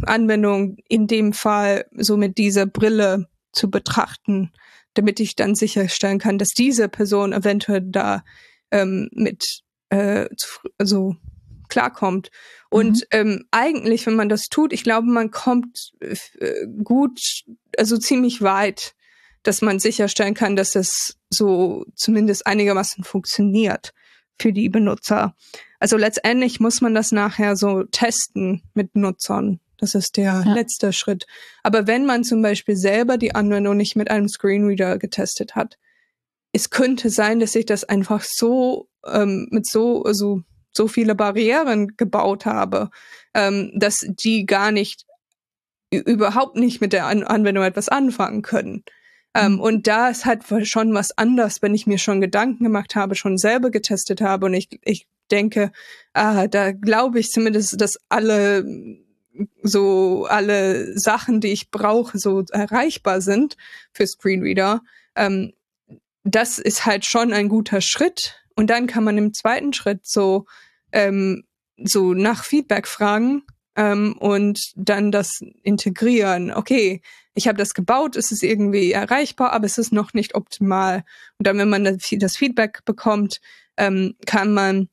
Anwendung in dem Fall so mit dieser Brille zu betrachten damit ich dann sicherstellen kann, dass diese Person eventuell da ähm, mit äh, also klarkommt. Und mhm. ähm, eigentlich, wenn man das tut, ich glaube, man kommt äh, gut, also ziemlich weit, dass man sicherstellen kann, dass das so zumindest einigermaßen funktioniert für die Benutzer. Also letztendlich muss man das nachher so testen mit Nutzern. Das ist der ja. letzte Schritt. Aber wenn man zum Beispiel selber die Anwendung nicht mit einem Screenreader getestet hat, es könnte sein, dass ich das einfach so ähm, mit so also so viele Barrieren gebaut habe, ähm, dass die gar nicht überhaupt nicht mit der An Anwendung etwas anfangen können. Ähm, mhm. und da ist halt schon was anders, wenn ich mir schon Gedanken gemacht habe, schon selber getestet habe und ich, ich denke, ah, da glaube ich zumindest, dass alle so alle Sachen, die ich brauche, so erreichbar sind für Screenreader, ähm, das ist halt schon ein guter Schritt. Und dann kann man im zweiten Schritt so, ähm, so nach Feedback fragen ähm, und dann das integrieren. Okay, ich habe das gebaut, es ist irgendwie erreichbar, aber es ist noch nicht optimal. Und dann, wenn man das Feedback bekommt, ähm, kann man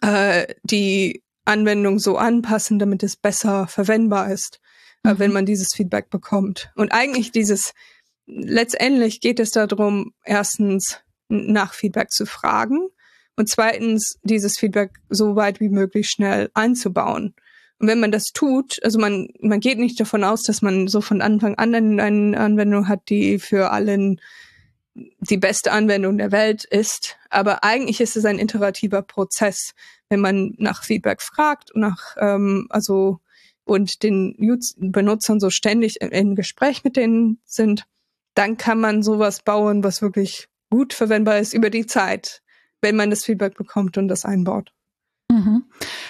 äh, die Anwendung so anpassen, damit es besser verwendbar ist, äh, mhm. wenn man dieses Feedback bekommt. Und eigentlich dieses, letztendlich geht es darum, erstens nach Feedback zu fragen und zweitens dieses Feedback so weit wie möglich schnell einzubauen. Und wenn man das tut, also man, man geht nicht davon aus, dass man so von Anfang an eine Anwendung hat, die für allen die beste Anwendung der Welt ist. Aber eigentlich ist es ein iterativer Prozess wenn man nach Feedback fragt und nach ähm, also und den Benutzern so ständig in Gespräch mit denen sind, dann kann man sowas bauen, was wirklich gut verwendbar ist über die Zeit, wenn man das Feedback bekommt und das einbaut. Mhm.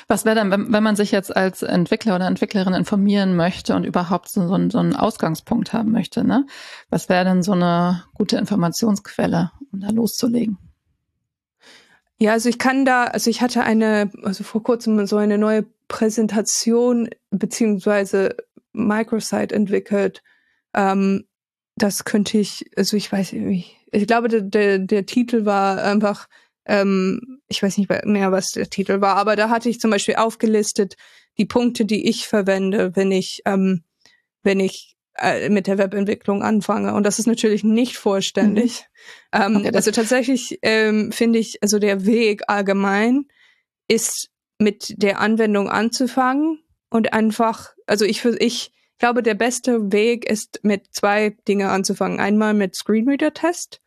Was wäre dann, wenn, wenn man sich jetzt als Entwickler oder Entwicklerin informieren möchte und überhaupt so, so, so einen Ausgangspunkt haben möchte? Ne? Was wäre denn so eine gute Informationsquelle, um da loszulegen? Ja, also ich kann da, also ich hatte eine, also vor kurzem so eine neue Präsentation beziehungsweise Microsite entwickelt. Ähm, das könnte ich, also ich weiß nicht, ich glaube, der, der, der Titel war einfach ähm, ich weiß nicht mehr, was der Titel war, aber da hatte ich zum Beispiel aufgelistet die Punkte, die ich verwende, wenn ich, ähm, wenn ich äh, mit der Webentwicklung anfange. Und das ist natürlich nicht vollständig. Mhm. Ähm, okay, also tatsächlich ähm, finde ich, also der Weg allgemein ist mit der Anwendung anzufangen und einfach, also ich für ich glaube, der beste Weg ist mit zwei Dinge anzufangen. Einmal mit Screenreader-Test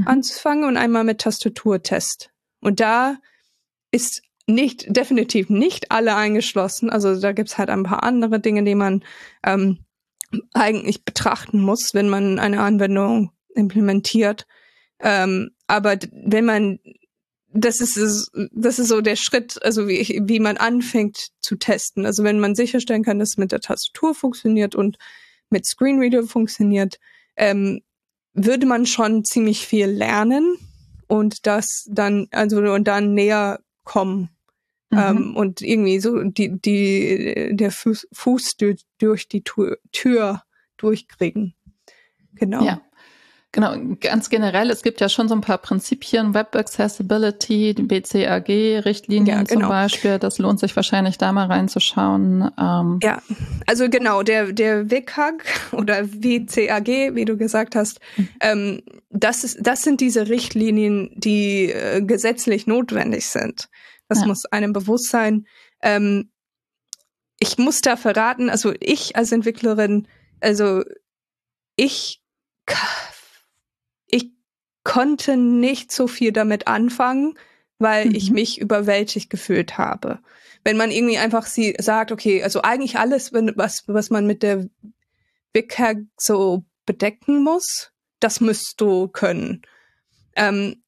mhm. anzufangen und einmal mit Tastaturtest. Und da ist nicht, definitiv nicht alle eingeschlossen. Also da gibt's halt ein paar andere Dinge, die man ähm, eigentlich betrachten muss, wenn man eine Anwendung implementiert. Ähm, aber wenn man das ist das ist so der Schritt, also wie, wie man anfängt zu testen. Also wenn man sicherstellen kann, dass es mit der Tastatur funktioniert und mit Screenreader funktioniert, ähm, würde man schon ziemlich viel lernen und das dann, also und dann näher kommen. Mhm. Ähm, und irgendwie so die, die, der Fuß, Fuß durch, durch die Tür, Tür durchkriegen. Genau. Ja. Genau, ganz generell, es gibt ja schon so ein paar Prinzipien, Web Accessibility, die BCAG-Richtlinien ja, genau. zum Beispiel. Das lohnt sich wahrscheinlich da mal reinzuschauen. Ähm. Ja, also genau, der, der WCAG oder WCAG, wie du gesagt hast, mhm. ähm, das, ist, das sind diese Richtlinien, die äh, gesetzlich notwendig sind. Das ja. muss einem bewusst sein. Ähm, ich muss da verraten, also ich als Entwicklerin, also ich konnte nicht so viel damit anfangen, weil mhm. ich mich überwältigt gefühlt habe. Wenn man irgendwie einfach sie sagt, okay, also eigentlich alles, was, was man mit der WCAG so bedecken muss, das müsst du können. Ähm,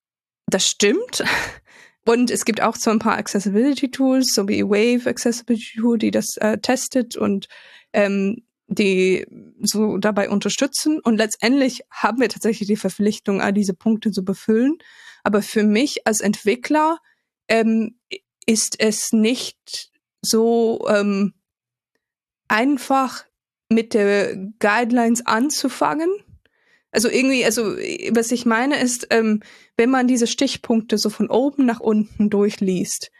das stimmt. <laughs> Und es gibt auch so ein paar Accessibility Tools, so wie Wave Accessibility Tool, die das äh, testet und ähm, die so dabei unterstützen. Und letztendlich haben wir tatsächlich die Verpflichtung, all diese Punkte zu befüllen. Aber für mich als Entwickler ähm, ist es nicht so ähm, einfach mit der Guidelines anzufangen. Also irgendwie, also was ich meine ist, ähm, wenn man diese Stichpunkte so von oben nach unten durchliest,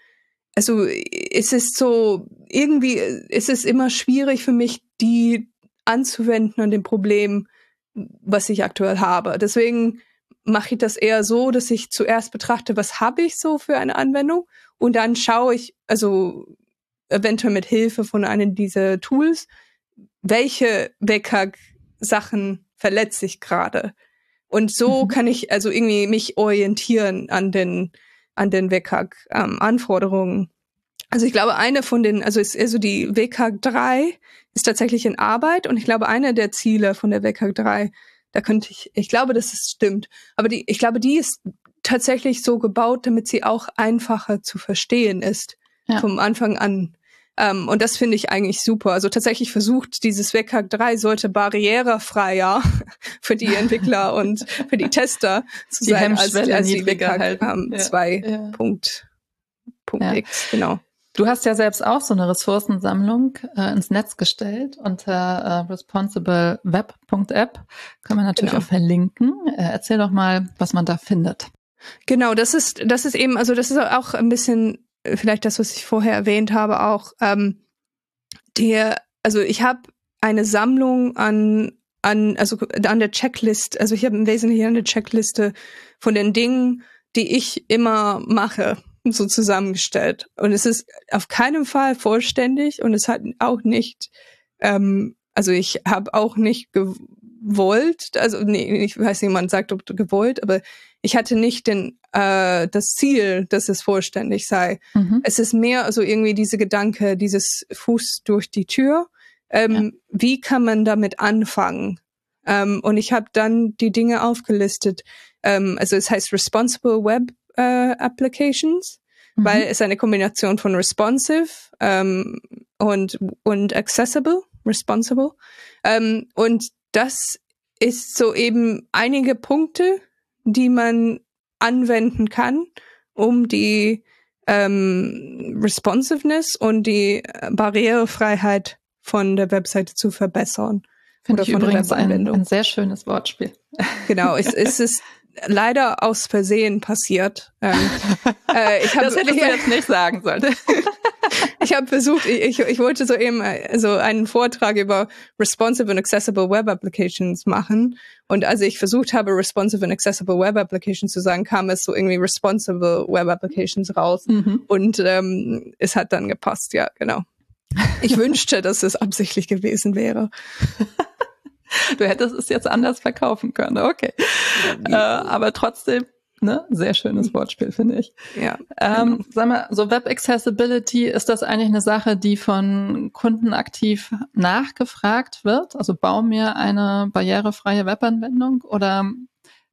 also es ist so, irgendwie ist es immer schwierig für mich, die anzuwenden an dem Problem, was ich aktuell habe. Deswegen mache ich das eher so, dass ich zuerst betrachte, was habe ich so für eine Anwendung und dann schaue ich, also eventuell mit Hilfe von einem dieser Tools, welche WCAG-Sachen verletze ich gerade. Und so mhm. kann ich also irgendwie mich orientieren an den an den WCAG-Anforderungen. Ähm, also ich glaube, eine von den, also ist also die WCAG 3 ist tatsächlich in Arbeit und ich glaube, eine der Ziele von der WCAG 3, da könnte ich, ich glaube, dass es stimmt, aber die, ich glaube, die ist tatsächlich so gebaut, damit sie auch einfacher zu verstehen ist ja. vom Anfang an. Um, ähm, und das finde ich eigentlich super. Also tatsächlich versucht, dieses WCAG 3 sollte barrierefreier <laughs> für die Entwickler <laughs> und für die Tester zu die sein, als, als die WCAG ähm, ja. 2. Ja. Punkt, Punkt ja. X, genau. Du hast ja selbst auch so eine Ressourcensammlung äh, ins Netz gestellt unter äh, responsibleweb.app. Können wir natürlich genau. auch verlinken. Äh, erzähl doch mal, was man da findet. Genau, das ist, das ist eben, also das ist auch ein bisschen äh, vielleicht das, was ich vorher erwähnt habe, auch ähm, der, also ich habe eine Sammlung an an also an der Checklist, also ich habe im Wesentlichen eine Checkliste von den Dingen, die ich immer mache so zusammengestellt. Und es ist auf keinen Fall vollständig und es hat auch nicht, ähm, also ich habe auch nicht gewollt, also nee, ich weiß nicht, man sagt, ob du gewollt, aber ich hatte nicht den, äh, das Ziel, dass es vollständig sei. Mhm. Es ist mehr also irgendwie diese Gedanke, dieses Fuß durch die Tür. Ähm, ja. Wie kann man damit anfangen? Ähm, und ich habe dann die Dinge aufgelistet. Ähm, also es heißt Responsible Web äh, Applications, mhm. weil es eine Kombination von responsive ähm, und, und accessible, responsible. Ähm, und das ist so eben einige Punkte, die man anwenden kann, um die ähm, Responsiveness und die Barrierefreiheit von der Webseite zu verbessern. Finde ich übrigens ein, ein, sehr schönes Wortspiel. Genau, es, es <laughs> ist leider aus Versehen passiert. Ähm, <laughs> äh, ich hab, das hättest du jetzt nicht sagen sollen. <laughs> ich habe versucht, ich, ich wollte so eben also einen Vortrag über responsive and accessible Web Applications machen. Und als ich versucht habe, responsive and accessible Web Applications zu sagen, kam es so irgendwie responsible Web Applications raus. Mhm. Und ähm, es hat dann gepasst, ja, genau. Ich wünschte, dass es absichtlich gewesen wäre. <laughs> Du hättest es jetzt anders verkaufen können, okay. Äh, aber trotzdem Ne? Sehr schönes Wortspiel, finde ich. Ja. Ähm, genau. Sag mal, so Web Accessibility, ist das eigentlich eine Sache, die von Kunden aktiv nachgefragt wird? Also bau mir eine barrierefreie Webanwendung oder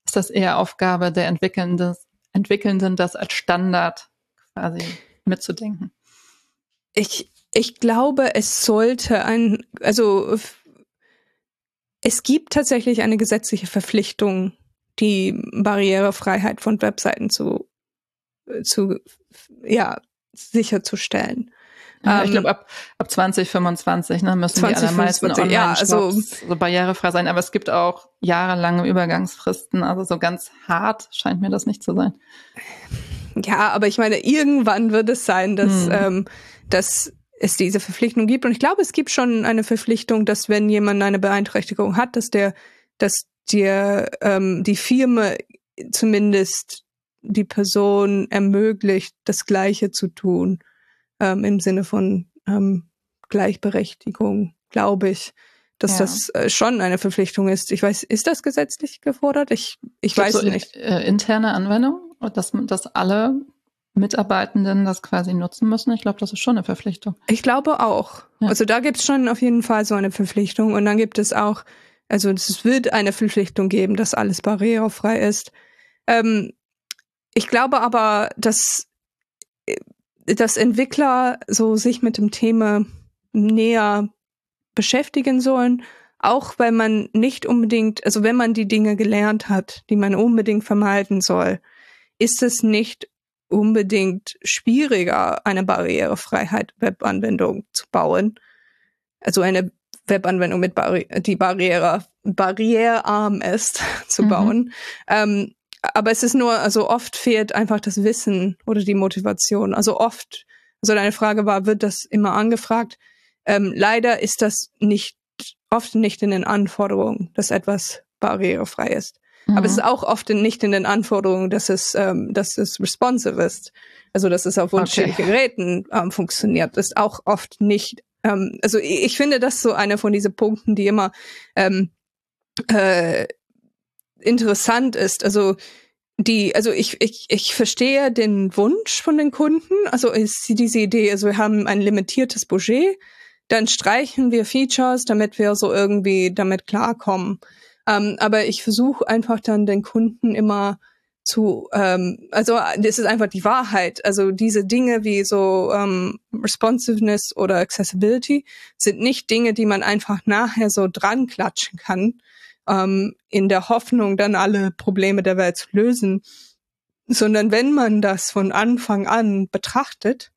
ist das eher Aufgabe der Entwickelnden, Entwickelnden das als Standard quasi mitzudenken? Ich, ich glaube, es sollte ein, also es gibt tatsächlich eine gesetzliche Verpflichtung die Barrierefreiheit von Webseiten zu, zu ja, sicherzustellen. Ja, ich glaube, ähm, ab, ab 2025 ne, müssen 20, die allermeisten online ja, also, so barrierefrei sein. Aber es gibt auch jahrelange Übergangsfristen. Also so ganz hart scheint mir das nicht zu sein. Ja, aber ich meine, irgendwann wird es sein, dass, hm. ähm, dass es diese Verpflichtung gibt. Und ich glaube, es gibt schon eine Verpflichtung, dass wenn jemand eine Beeinträchtigung hat, dass der, dass dir ähm, die Firma zumindest die Person ermöglicht, das Gleiche zu tun, ähm, im Sinne von ähm, Gleichberechtigung, glaube ich, dass ja. das äh, schon eine Verpflichtung ist. Ich weiß, ist das gesetzlich gefordert? Ich, ich weiß so nicht. Äh, interne Anwendung, dass, dass alle Mitarbeitenden das quasi nutzen müssen. Ich glaube, das ist schon eine Verpflichtung. Ich glaube auch. Ja. Also da gibt es schon auf jeden Fall so eine Verpflichtung. Und dann gibt es auch also es wird eine Verpflichtung geben, dass alles barrierefrei ist. Ähm, ich glaube aber, dass, äh, dass Entwickler so sich mit dem Thema näher beschäftigen sollen, auch weil man nicht unbedingt, also wenn man die Dinge gelernt hat, die man unbedingt vermeiden soll, ist es nicht unbedingt schwieriger, eine barrierefreiheit Webanwendung zu bauen. Also eine Webanwendung mit Barri die Barriere barrierearm ist <laughs> zu mhm. bauen. Ähm, aber es ist nur, also oft fehlt einfach das Wissen oder die Motivation. Also oft, also deine Frage war, wird das immer angefragt? Ähm, leider ist das nicht, oft nicht in den Anforderungen, dass etwas barrierefrei ist. Mhm. Aber es ist auch oft nicht in den Anforderungen, dass es, ähm, dass es responsive ist. Also, dass es auf unterschiedlichen okay. Geräten ähm, funktioniert. Das ist auch oft nicht ähm, also ich, ich, finde das so einer von diesen Punkten, die immer ähm, äh, interessant ist. Also die, also ich, ich, ich verstehe den Wunsch von den Kunden. Also ist diese Idee, also wir haben ein limitiertes Budget, dann streichen wir Features, damit wir so irgendwie damit klarkommen. Ähm, aber ich versuche einfach dann den Kunden immer zu, ähm, also das ist einfach die Wahrheit. Also diese Dinge wie so ähm, Responsiveness oder Accessibility sind nicht Dinge, die man einfach nachher so dran klatschen kann, ähm, in der Hoffnung, dann alle Probleme der Welt zu lösen, sondern wenn man das von Anfang an betrachtet,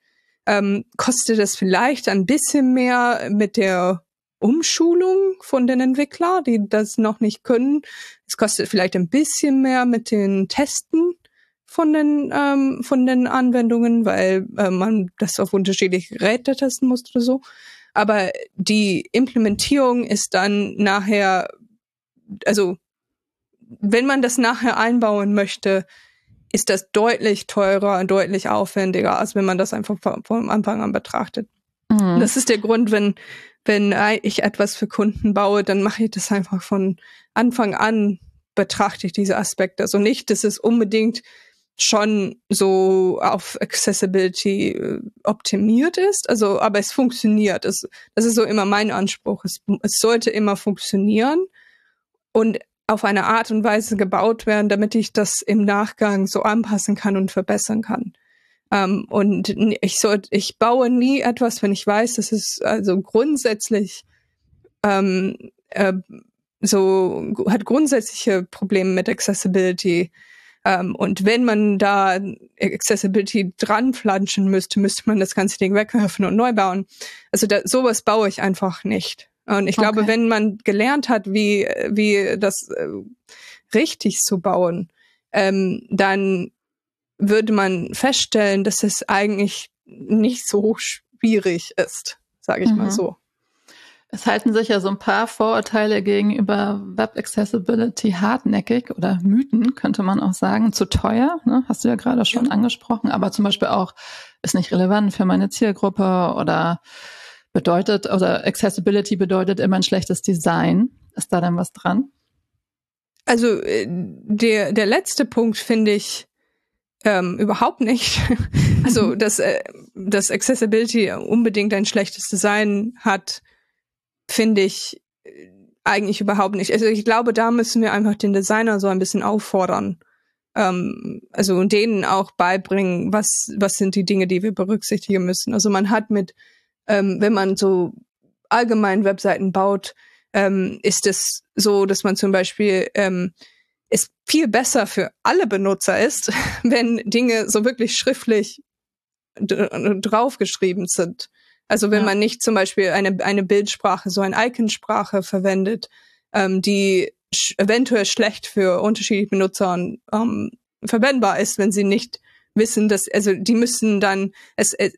ähm, kostet es vielleicht ein bisschen mehr mit der Umschulung von den Entwicklern, die das noch nicht können. Es kostet vielleicht ein bisschen mehr mit den Testen von den ähm, von den Anwendungen, weil äh, man das auf unterschiedliche Geräte testen muss oder so. Aber die Implementierung ist dann nachher, also wenn man das nachher einbauen möchte, ist das deutlich teurer und deutlich aufwendiger, als wenn man das einfach von Anfang an betrachtet. Mhm. Das ist der Grund, wenn wenn ich etwas für Kunden baue, dann mache ich das einfach von Anfang an, betrachte ich diese Aspekte. Also nicht, dass es unbedingt schon so auf Accessibility äh, optimiert ist, also aber es funktioniert. Es, das ist so immer mein Anspruch. Es, es sollte immer funktionieren. und auf eine Art und Weise gebaut werden, damit ich das im Nachgang so anpassen kann und verbessern kann. Ähm, und ich soll, ich baue nie etwas, wenn ich weiß, dass es also grundsätzlich ähm, äh, so hat grundsätzliche Probleme mit Accessibility. Ähm, und wenn man da Accessibility dran flanschen müsste, müsste man das ganze Ding wegwerfen und neu bauen. Also da, sowas baue ich einfach nicht. Und ich okay. glaube, wenn man gelernt hat, wie, wie das äh, richtig zu bauen, ähm, dann würde man feststellen, dass es eigentlich nicht so schwierig ist, sage ich mhm. mal so. Es halten sich ja so ein paar Vorurteile gegenüber Web Accessibility hartnäckig oder Mythen, könnte man auch sagen. Zu teuer, ne? hast du ja gerade schon ja. angesprochen, aber zum Beispiel auch ist nicht relevant für meine Zielgruppe oder bedeutet, oder Accessibility bedeutet immer ein schlechtes Design. Ist da denn was dran? Also äh, der, der letzte Punkt finde ich ähm, überhaupt nicht. <laughs> also, dass, äh, dass Accessibility unbedingt ein schlechtes Design hat, finde ich äh, eigentlich überhaupt nicht. Also ich glaube, da müssen wir einfach den Designer so ein bisschen auffordern. Ähm, also und denen auch beibringen, was, was sind die Dinge, die wir berücksichtigen müssen. Also man hat mit, ähm, wenn man so allgemein Webseiten baut, ähm, ist es so, dass man zum Beispiel ähm, es viel besser für alle Benutzer ist, <laughs> wenn Dinge so wirklich schriftlich draufgeschrieben sind. Also wenn ja. man nicht zum Beispiel eine, eine Bildsprache, so eine Iconsprache verwendet, ähm, die sch eventuell schlecht für unterschiedliche Benutzer ähm, verwendbar ist, wenn sie nicht wissen, dass, also die müssen dann, es, äh,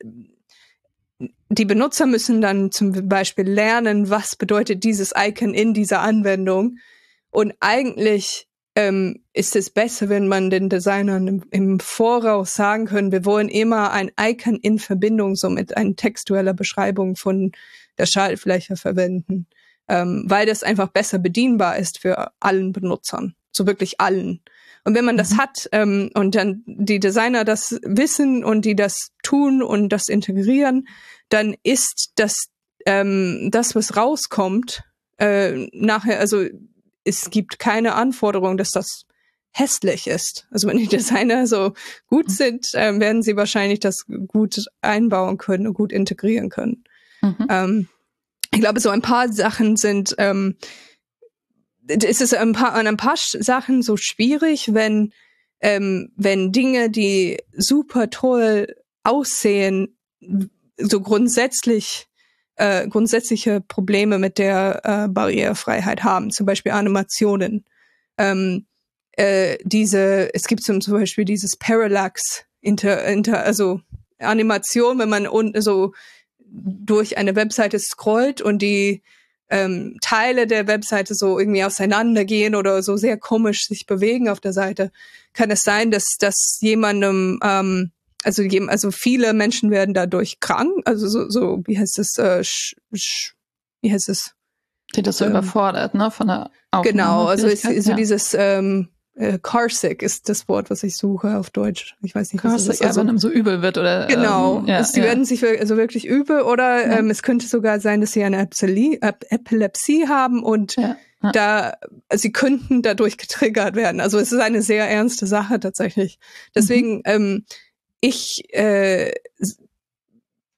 die Benutzer müssen dann zum Beispiel lernen, was bedeutet dieses Icon in dieser Anwendung. Und eigentlich ähm, ist es besser, wenn man den Designern im, im, Voraus sagen können, wir wollen immer ein Icon in Verbindung so mit einer textueller Beschreibung von der Schaltfläche verwenden, ähm, weil das einfach besser bedienbar ist für allen Benutzern, so wirklich allen. Und wenn man das mhm. hat ähm, und dann die Designer das wissen und die das tun und das integrieren, dann ist das ähm, das, was rauskommt, äh, nachher, also es gibt keine Anforderung, dass das hässlich ist. Also wenn die Designer so gut mhm. sind, äh, werden sie wahrscheinlich das gut einbauen können und gut integrieren können. Mhm. Ähm, ich glaube, so ein paar Sachen sind, ähm, es ist ein paar, an ein paar Sachen so schwierig, wenn, ähm, wenn Dinge, die super toll aussehen, so grundsätzlich äh, grundsätzliche Probleme mit der äh, Barrierefreiheit haben, zum Beispiel Animationen. Ähm, äh, diese, es gibt zum, Beispiel dieses Parallax, inter, inter, also Animation, wenn man un, so durch eine Webseite scrollt und die ähm, Teile der Webseite so irgendwie auseinandergehen oder so sehr komisch sich bewegen auf der Seite, kann es sein, dass, dass jemandem ähm, also, also viele Menschen werden dadurch krank, also so, so wie heißt es, äh, sch, sch, wie heißt es? Die das so ähm, überfordert, ne, von der Genau, also ist, so ja. dieses ähm, äh, Carsick ist das Wort, was ich suche auf Deutsch. Ich weiß nicht, was Carsick, das ist. Also, ja, wenn einem so übel wird oder genau, ähm, ja, sie ja. werden sich also wirklich übel oder ähm, es könnte sogar sein, dass sie eine Epilepsie, Epilepsie haben und da sie könnten dadurch getriggert werden. Also es ist eine sehr ernste Sache tatsächlich. Deswegen mhm. ähm, ich, äh,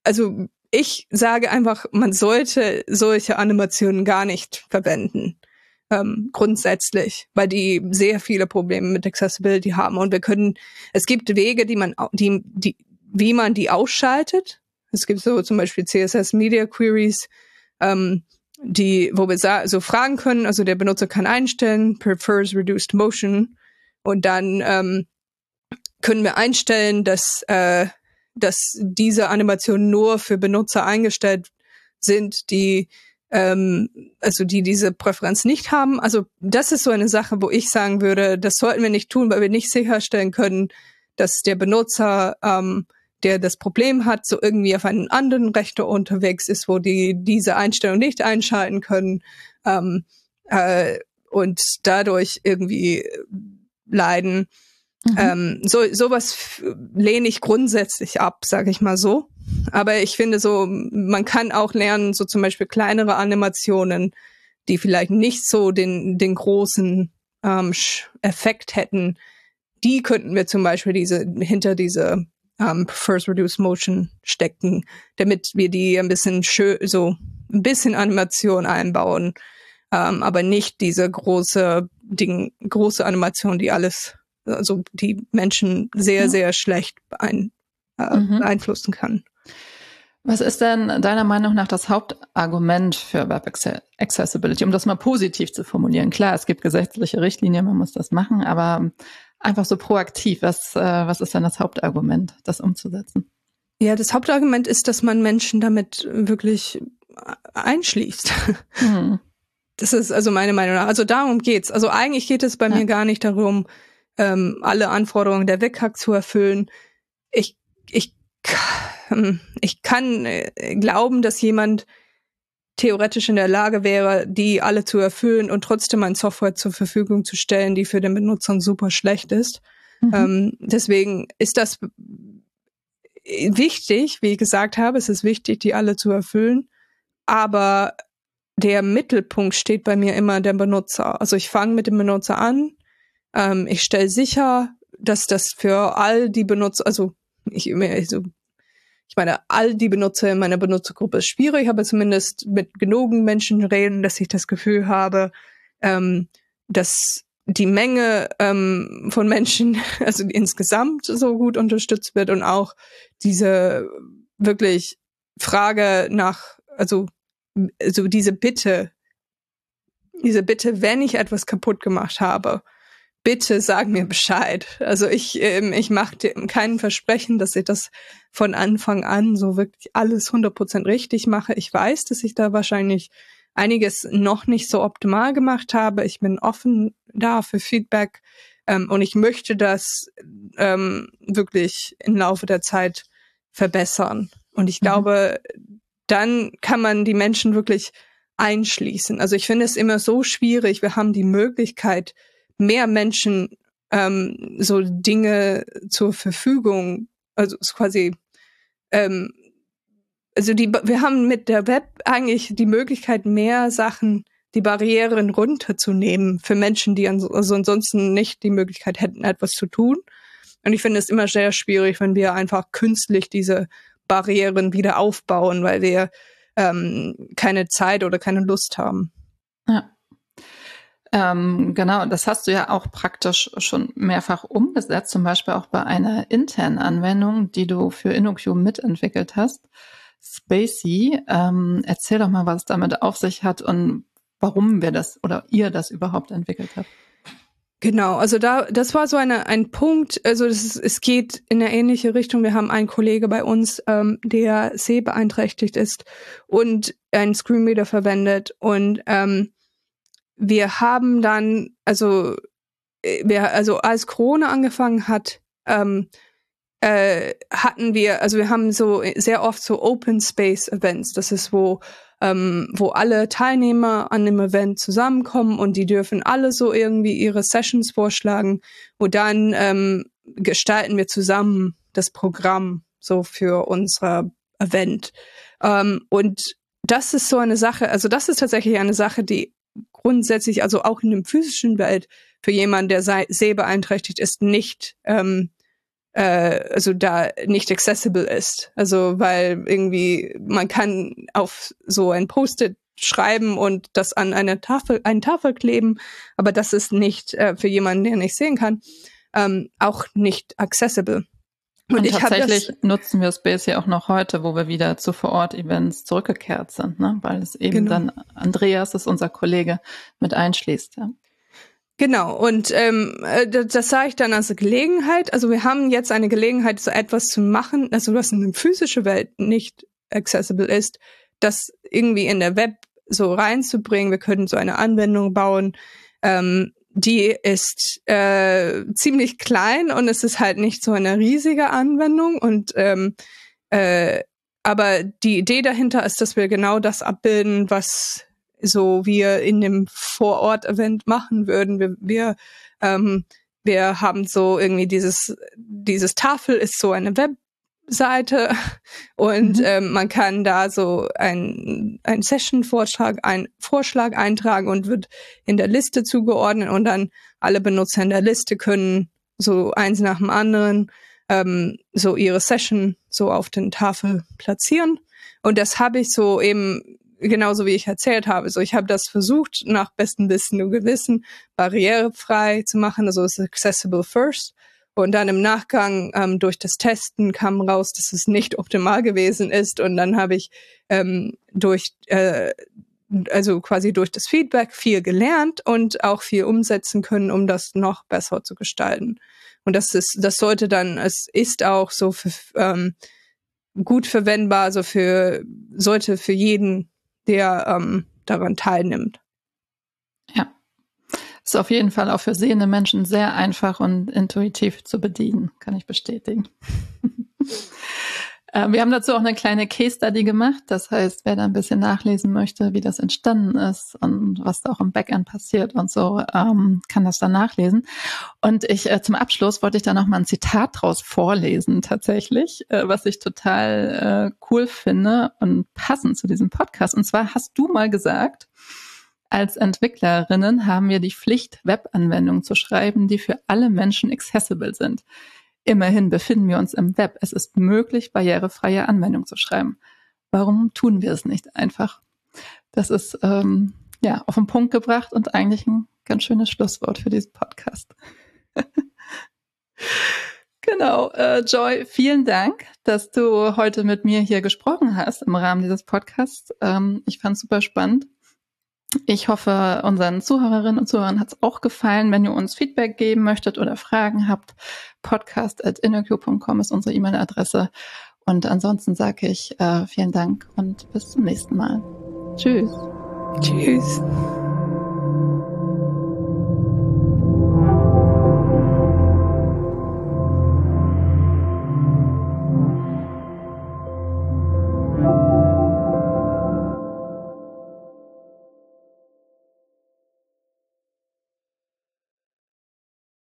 also ich sage einfach, man sollte solche Animationen gar nicht verwenden. Ähm, grundsätzlich, weil die sehr viele Probleme mit Accessibility haben und wir können, es gibt Wege, die man, die, die, wie man die ausschaltet. Es gibt so zum Beispiel CSS Media Queries, ähm, die, wo wir so fragen können, also der Benutzer kann einstellen, prefers reduced motion und dann ähm, können wir einstellen, dass, äh, dass diese Animationen nur für Benutzer eingestellt sind, die ähm, also die diese Präferenz nicht haben. Also das ist so eine Sache, wo ich sagen würde, das sollten wir nicht tun, weil wir nicht sicherstellen können, dass der Benutzer, ähm, der das Problem hat, so irgendwie auf einen anderen Rechner unterwegs ist, wo die diese Einstellung nicht einschalten können ähm, äh, und dadurch irgendwie leiden. Mhm. Ähm, so sowas lehne ich grundsätzlich ab, sage ich mal so. Aber ich finde so, man kann auch lernen, so zum Beispiel kleinere Animationen die vielleicht nicht so den, den großen ähm, Effekt hätten, die könnten wir zum Beispiel diese, hinter diese ähm, First Reduced Motion stecken, damit wir die ein bisschen schön, so ein bisschen Animation einbauen, ähm, aber nicht diese große Ding, große Animation, die alles, also die Menschen sehr, ja. sehr schlecht beein, äh, mhm. beeinflussen kann. Was ist denn deiner Meinung nach das Hauptargument für Web Accessibility, um das mal positiv zu formulieren? Klar, es gibt gesetzliche Richtlinien, man muss das machen, aber einfach so proaktiv, was, äh, was ist denn das Hauptargument, das umzusetzen? Ja, das Hauptargument ist, dass man Menschen damit wirklich einschließt. Hm. Das ist also meine Meinung nach. Also darum geht's. Also eigentlich geht es bei ja. mir gar nicht darum, ähm, alle Anforderungen der WCAG zu erfüllen. Ich, ich hm, ich kann äh, glauben, dass jemand theoretisch in der Lage wäre, die alle zu erfüllen und trotzdem ein Software zur Verfügung zu stellen, die für den Benutzer super schlecht ist. Mhm. Ähm, deswegen ist das wichtig, wie ich gesagt habe, es ist wichtig, die alle zu erfüllen. Aber der Mittelpunkt steht bei mir immer der Benutzer. Also ich fange mit dem Benutzer an. Ähm, ich stelle sicher, dass das für all die Benutzer, also ich, also ich meine, all die Benutzer in meiner Benutzergruppe ist schwierig, aber zumindest mit genugen Menschen reden, dass ich das Gefühl habe, ähm, dass die Menge ähm, von Menschen, <laughs> also insgesamt so gut unterstützt wird und auch diese wirklich Frage nach, also, also diese Bitte, diese Bitte, wenn ich etwas kaputt gemacht habe, bitte sag mir Bescheid. Also ich, ähm, ich mache dir keinen Versprechen, dass ich das von Anfang an so wirklich alles 100% richtig mache. Ich weiß, dass ich da wahrscheinlich einiges noch nicht so optimal gemacht habe. Ich bin offen da für Feedback ähm, und ich möchte das ähm, wirklich im Laufe der Zeit verbessern. Und ich mhm. glaube, dann kann man die Menschen wirklich einschließen. Also ich finde es immer so schwierig. Wir haben die Möglichkeit, mehr Menschen ähm, so Dinge zur Verfügung, also quasi, ähm, also die, wir haben mit der Web eigentlich die Möglichkeit, mehr Sachen, die Barrieren runterzunehmen für Menschen, die also ansonsten nicht die Möglichkeit hätten, etwas zu tun. Und ich finde es immer sehr schwierig, wenn wir einfach künstlich diese Barrieren wieder aufbauen, weil wir ähm, keine Zeit oder keine Lust haben. Ja. Ähm, genau, das hast du ja auch praktisch schon mehrfach umgesetzt, zum Beispiel auch bei einer internen Anwendung, die du für InnoQ mitentwickelt hast. Spacey, ähm, erzähl doch mal, was es damit auf sich hat und warum wir das oder ihr das überhaupt entwickelt habt. Genau, also da, das war so eine, ein Punkt, also ist, es geht in eine ähnliche Richtung. Wir haben einen Kollege bei uns, ähm, der sehbeeinträchtigt ist und einen Screenreader verwendet und ähm, wir haben dann, also, äh, wir, also als Corona angefangen hat, ähm, äh, hatten wir, also wir haben so sehr oft so Open Space Events. Das ist, wo, ähm, wo alle Teilnehmer an dem Event zusammenkommen und die dürfen alle so irgendwie ihre Sessions vorschlagen. Und dann ähm, gestalten wir zusammen das Programm so für unser Event. Ähm, und das ist so eine Sache, also das ist tatsächlich eine Sache, die grundsätzlich, also auch in dem physischen Welt, für jemanden, der sehbeeinträchtigt ist, nicht, ähm, äh, also da nicht accessible ist. Also weil irgendwie man kann auf so ein Post-it schreiben und das an eine Tafel, eine Tafel kleben, aber das ist nicht äh, für jemanden, der nicht sehen kann, ähm, auch nicht accessible. Und, und tatsächlich nutzen wir Space ja auch noch heute, wo wir wieder zu Vor-Ort-Events zurückgekehrt sind, ne? weil es eben genau. dann Andreas ist unser Kollege mit einschließt. Ja. Genau, und ähm, äh, das sage ich dann als Gelegenheit. Also wir haben jetzt eine Gelegenheit, so etwas zu machen, also was in der physischen Welt nicht accessible ist, das irgendwie in der Web so reinzubringen. Wir können so eine Anwendung bauen, ähm, die ist äh, ziemlich klein und es ist halt nicht so eine riesige Anwendung und ähm, äh, aber die Idee dahinter ist, dass wir genau das abbilden, was so wir in dem Vorort-Event machen würden. Wir, wir, ähm, wir haben so irgendwie dieses, dieses Tafel ist so eine Web Seite <laughs> und mhm. ähm, man kann da so ein, ein Session-Vorschlag ein Vorschlag eintragen und wird in der Liste zugeordnet und dann alle Benutzer in der Liste können so eins nach dem anderen ähm, so ihre Session so auf den Tafel platzieren und das habe ich so eben genauso wie ich erzählt habe. So, ich habe das versucht, nach bestem Wissen und Gewissen barrierefrei zu machen, also accessible first. Und dann im Nachgang ähm, durch das Testen kam raus, dass es nicht optimal gewesen ist. Und dann habe ich ähm, durch, äh, also quasi durch das Feedback viel gelernt und auch viel umsetzen können, um das noch besser zu gestalten. Und das ist, das sollte dann, es ist auch so für, ähm, gut verwendbar, also für, sollte für jeden, der ähm, daran teilnimmt. Ist auf jeden Fall auch für sehende Menschen sehr einfach und intuitiv zu bedienen, kann ich bestätigen. <laughs> Ähm, wir haben dazu auch eine kleine Case Study gemacht. Das heißt, wer da ein bisschen nachlesen möchte, wie das entstanden ist und was da auch im Backend passiert und so, ähm, kann das dann nachlesen. Und ich äh, zum Abschluss wollte ich da noch mal ein Zitat draus vorlesen, tatsächlich, äh, was ich total äh, cool finde und passend zu diesem Podcast. Und zwar hast du mal gesagt, als Entwicklerinnen haben wir die Pflicht, Webanwendungen zu schreiben, die für alle Menschen accessible sind. Immerhin befinden wir uns im Web. Es ist möglich, barrierefreie Anwendungen zu schreiben. Warum tun wir es nicht einfach? Das ist ähm, ja auf den Punkt gebracht und eigentlich ein ganz schönes Schlusswort für diesen Podcast. <laughs> genau, äh, Joy, vielen Dank, dass du heute mit mir hier gesprochen hast im Rahmen dieses Podcasts. Ähm, ich fand es super spannend. Ich hoffe, unseren Zuhörerinnen und Zuhörern hat es auch gefallen. Wenn ihr uns Feedback geben möchtet oder Fragen habt, podcast.innerq.com ist unsere E-Mail-Adresse. Und ansonsten sage ich äh, vielen Dank und bis zum nächsten Mal. Tschüss. Tschüss.